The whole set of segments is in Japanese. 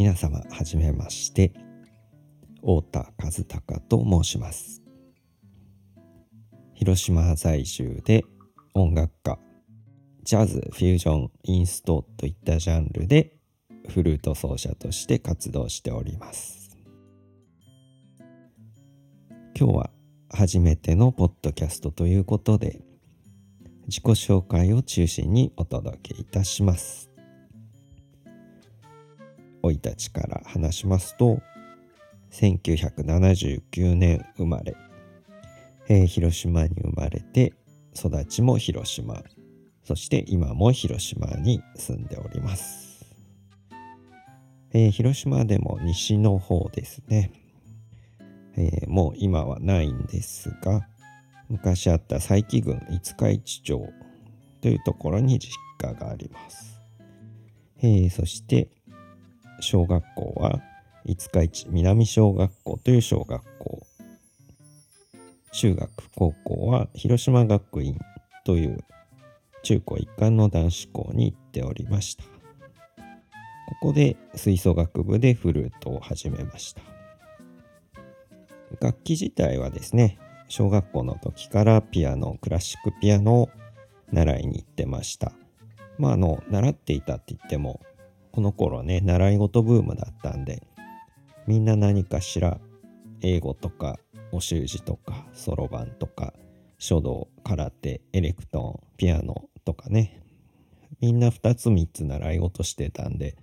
皆様はじめまして太田和孝と申します。広島在住で音楽家ジャズフュージョンインストといったジャンルでフルート奏者として活動しております。今日は初めてのポッドキャストということで自己紹介を中心にお届けいたします。生い立ちから話しますと1979年生まれ、えー、広島に生まれて育ちも広島そして今も広島に住んでおります、えー、広島でも西の方ですね、えー、もう今はないんですが昔あった佐伯郡五日市町というところに実家があります、えー、そして小学校は五日市南小学校という小学校。中学高校は広島学院という中高一貫の男子校に行っておりました。ここで吹奏楽部でフルートを始めました。楽器自体はですね小学校の時からピアノクラシックピアノを習いに行ってました。まああの習っていたって言ってもこの頃ね習い事ブームだったんでみんな何かしら英語とかお習字とかそろばんとか書道空手エレクトーンピアノとかねみんな2つ3つ習い事してたんで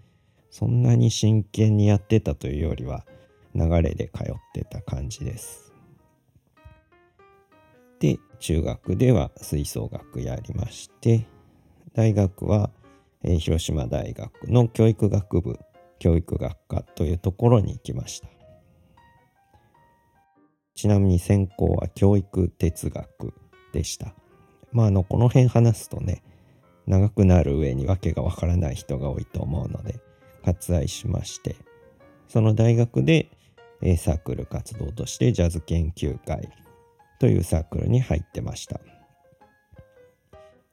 そんなに真剣にやってたというよりは流れで通ってた感じです。で中学では吹奏楽やりまして大学はえー、広島大学の教育学部教育学科というところに行きました。ちなみに専攻は教育哲学でした。まああのこの辺話すとね長くなる上に訳がわからない人が多いと思うので割愛しましてその大学で、サークル活動としてジャズ研究会というサークルに入ってました。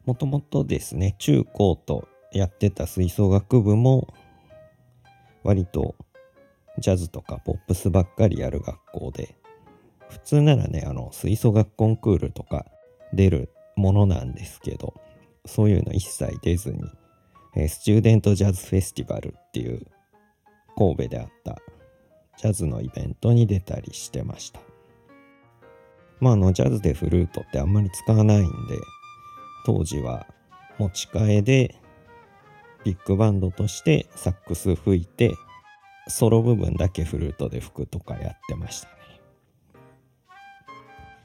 もともとですね中高とやってた吹奏楽部も割とジャズとかポップスばっかりやる学校で普通ならねあの吹奏楽コンクールとか出るものなんですけどそういうの一切出ずに、えー、スチューデントジャズフェスティバルっていう神戸であったジャズのイベントに出たりしてました。まああのジャズでフルートってあんまり使わないんで当時は持ち替えでビッグバンドとしてサックス吹いてソロ部分だけフルートで吹くとかやってましたね。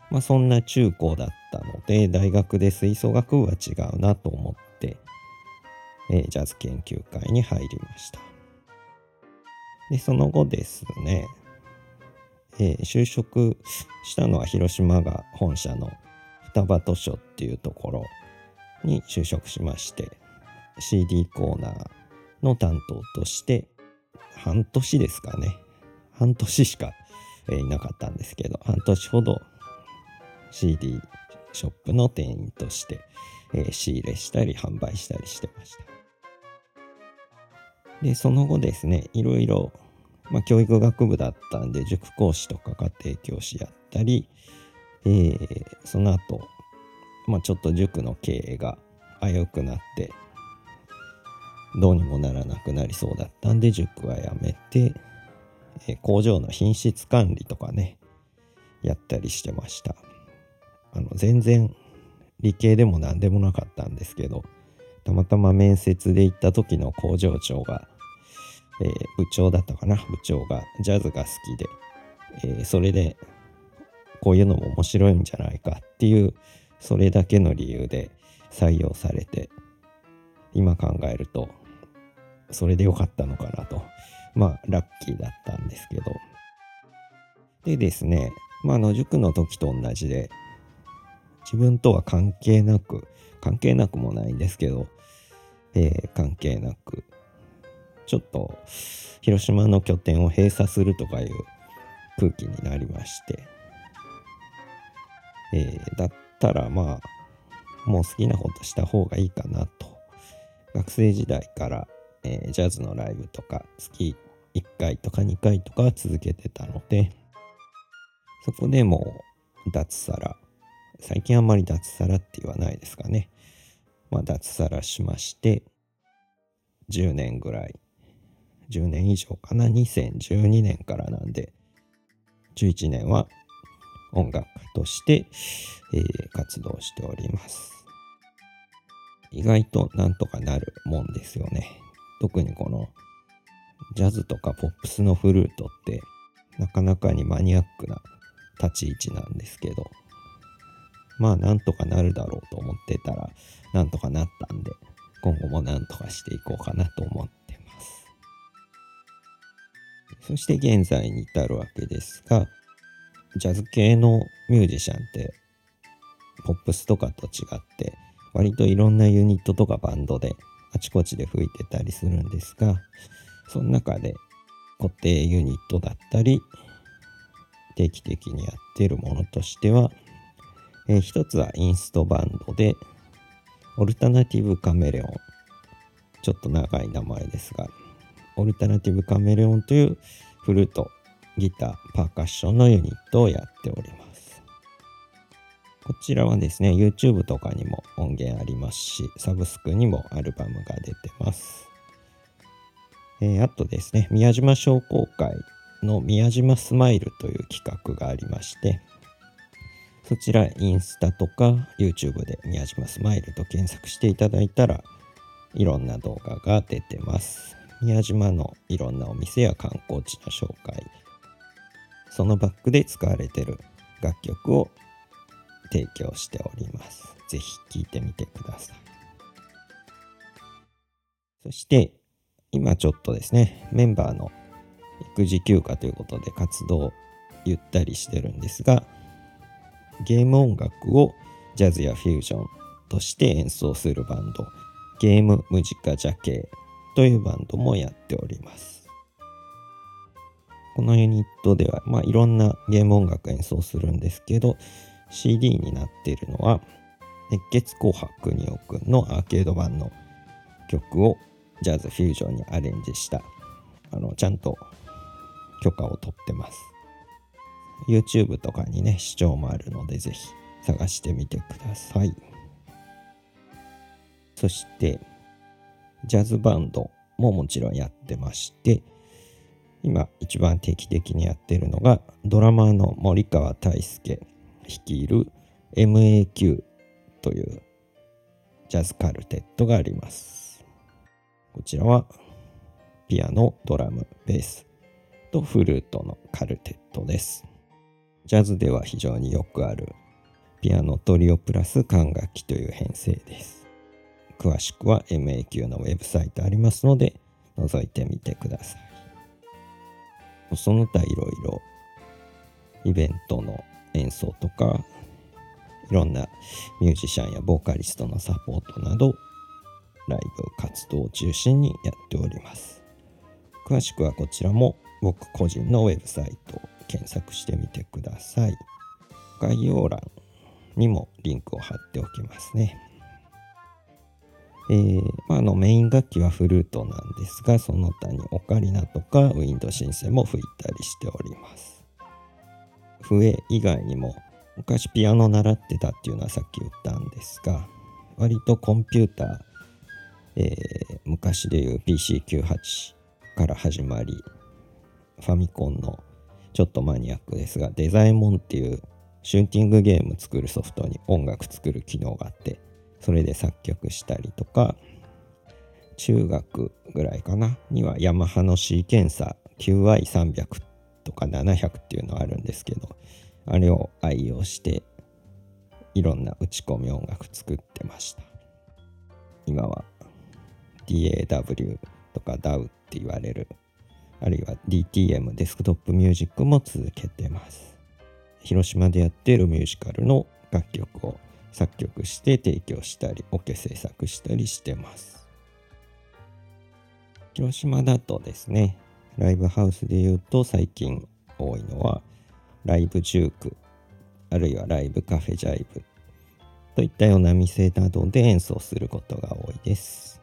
まあそんな中高だったので大学で吹奏楽部は違うなと思って、えー、ジャズ研究会に入りました。でその後ですね、えー、就職したのは広島が本社の双葉図書っていうところに就職しまして CD コーナーの担当として半年ですかね半年しか、えいなかったんですけど半年ほど CD ショップの店員として、え、仕入れしたり販売したりしてました。でその後ですねいろいろ、まあ、教育学部だったんで塾講師とか家庭教師やったり、えー、その後、まあちょっと塾の経営が危うくなってどうにもならなくなりそうだったんで塾はやめて、え工場の品質管理とかねやったりしてました。あの全然理系でも何でもなかったんですけどたまたま面接で行った時の工場長が、えー、部長だったかな部長がジャズが好きで、えー、それでこういうのも面白いんじゃないかっていうそれだけの理由で採用されて今考えるとそれでよかったのかなと。まあラッキーだったんですけど。でですねまああの塾の時と同じで自分とは関係なく関係なくもないんですけど、えー、関係なくちょっと広島の拠点を閉鎖するとかいう空気になりまして、えー、だったらまあもう好きなことした方がいいかなと。学生時代から、えー、ジャズのライブとか月1回とか2回とか続けてたのでそこでもう脱サラ。最近あんまり脱サラって言わないですかね。まあ脱サラしまして10年ぐらい。10年以上かな。2012年からなんで11年は音楽として、えー、活動しております。意外となんとかなるもんですよね。特にこのジャズとかポップスのフルートってなかなかにマニアックな立ち位置なんですけどまあなんとかなるだろうと思ってたらなんとかなったんで今後もなんとかしていこうかなと思ってます。そして現在に至るわけですがジャズ系のミュージシャンってポップスとかと違って割といろんなユニットとかバンドであちこちで吹いてたりするんですがその中で固定ユニットだったり定期的にやってるものとしては、えー、一つはインストバンドでオルタナティブカメレオン。ちょっと長い名前ですがオルタナティブカメレオンというフルートギターパーカッションのユニットをやっております。こちらはですね YouTube とかにも音源ありますしサブスクにもアルバムが出てますえー、あとですね、宮島商工会の宮島スマイルという企画がありまして、そちらインスタとか YouTube で宮島スマイルと検索していただいたらいろんな動画が出てます。宮島のいろんなお店や観光地の紹介、そのバックで使われてる楽曲を提供しております。ぜひ聴いてみてください。そして今ちょっとですね、メンバーの育児休暇ということで活動ゆったりしてるんですが、ゲーム音楽をジャズやフュージョンとして演奏するバンド、ゲームムジカジャケというバンドもやっております。このユニットでは、まあ、いろんなゲーム音楽演奏するんですけど、CD になっているのは、熱血紅白におくんのアーケード版の曲をジャズフュージョンにアレンジしたあのちゃんと許可を取ってます。YouTube とかにね視聴もあるのでぜひ探してみてください。そしてジャズバンドももちろんやってまして今一番定期的にやってるのがドラマーの森川大輔率いる MAQ というジャズカルテットがありますこちらはピアノ、ドラム、ベースとフルートのカルテットです。ジャズでは非常によくあるピアノトリオプラス管楽器という編成です。詳しくは MAQ のウェブサイトありますので覗いてみてください。その他いろいろイベントの演奏とかいろんなミュージシャンやボーカリストのサポートなどライブ活動を中心にやっております。詳しくはこちらも僕個人のウェブサイトを検索してみてください。概要欄にもリンクを貼っておきますね。えー、まあ、のメイン楽器はフルートなんですが、その他にオカリナとかウィンドシンセも吹いたりしております。笛以外にも昔ピアノ習ってたっていうのはさっき言ったんですが、割とコンピューターえー、昔でいう PC98 から始まりファミコンのちょっとマニアックですがデザイモンっていうシューティングゲーム作るソフトに音楽作る機能があってそれで作曲したりとか中学ぐらいかなにはヤマハのシーケンサー QI300 っとか700っていうのあるんですけどあれを愛用していろんな打ち込み音楽作ってました。今は DAW とか DAW って言われるあるいは DTM デスクトップミュージックも続けてます。広島でやってるミュージカルの楽曲を作曲して提供したりオケ制作したりしてます。広島だとですねライブハウスで言うと最近多いのはライブジュークあるいはライブカフェジャイブといったような店などで演奏することが多いです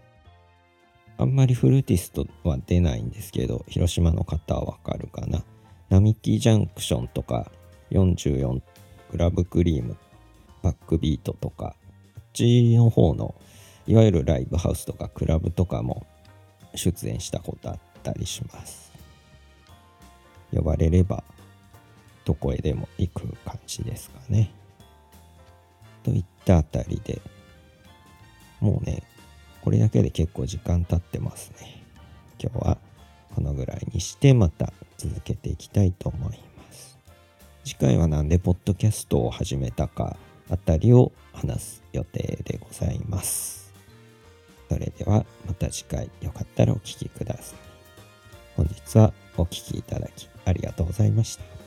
あんまりフルーティストは出ないんですけど、広島の方はわかるかな。並木ジャンクションとか、44グラブクリーム、バックビートとか、こっちの方の、いわゆるライブハウスとかクラブとかも出演したことあったりします。呼ばれれば、どこへでも行く感じですかね。といったあたりで、もうね、これだけで結構時間経ってますね。今日はこのぐらいにしてまた続けていきたいと思います。次回はなんでポッドキャストを始めたかあたりを話す予定でございます。それではまた次回よかったらお聴きください。本日はお聴きいただきありがとうございました。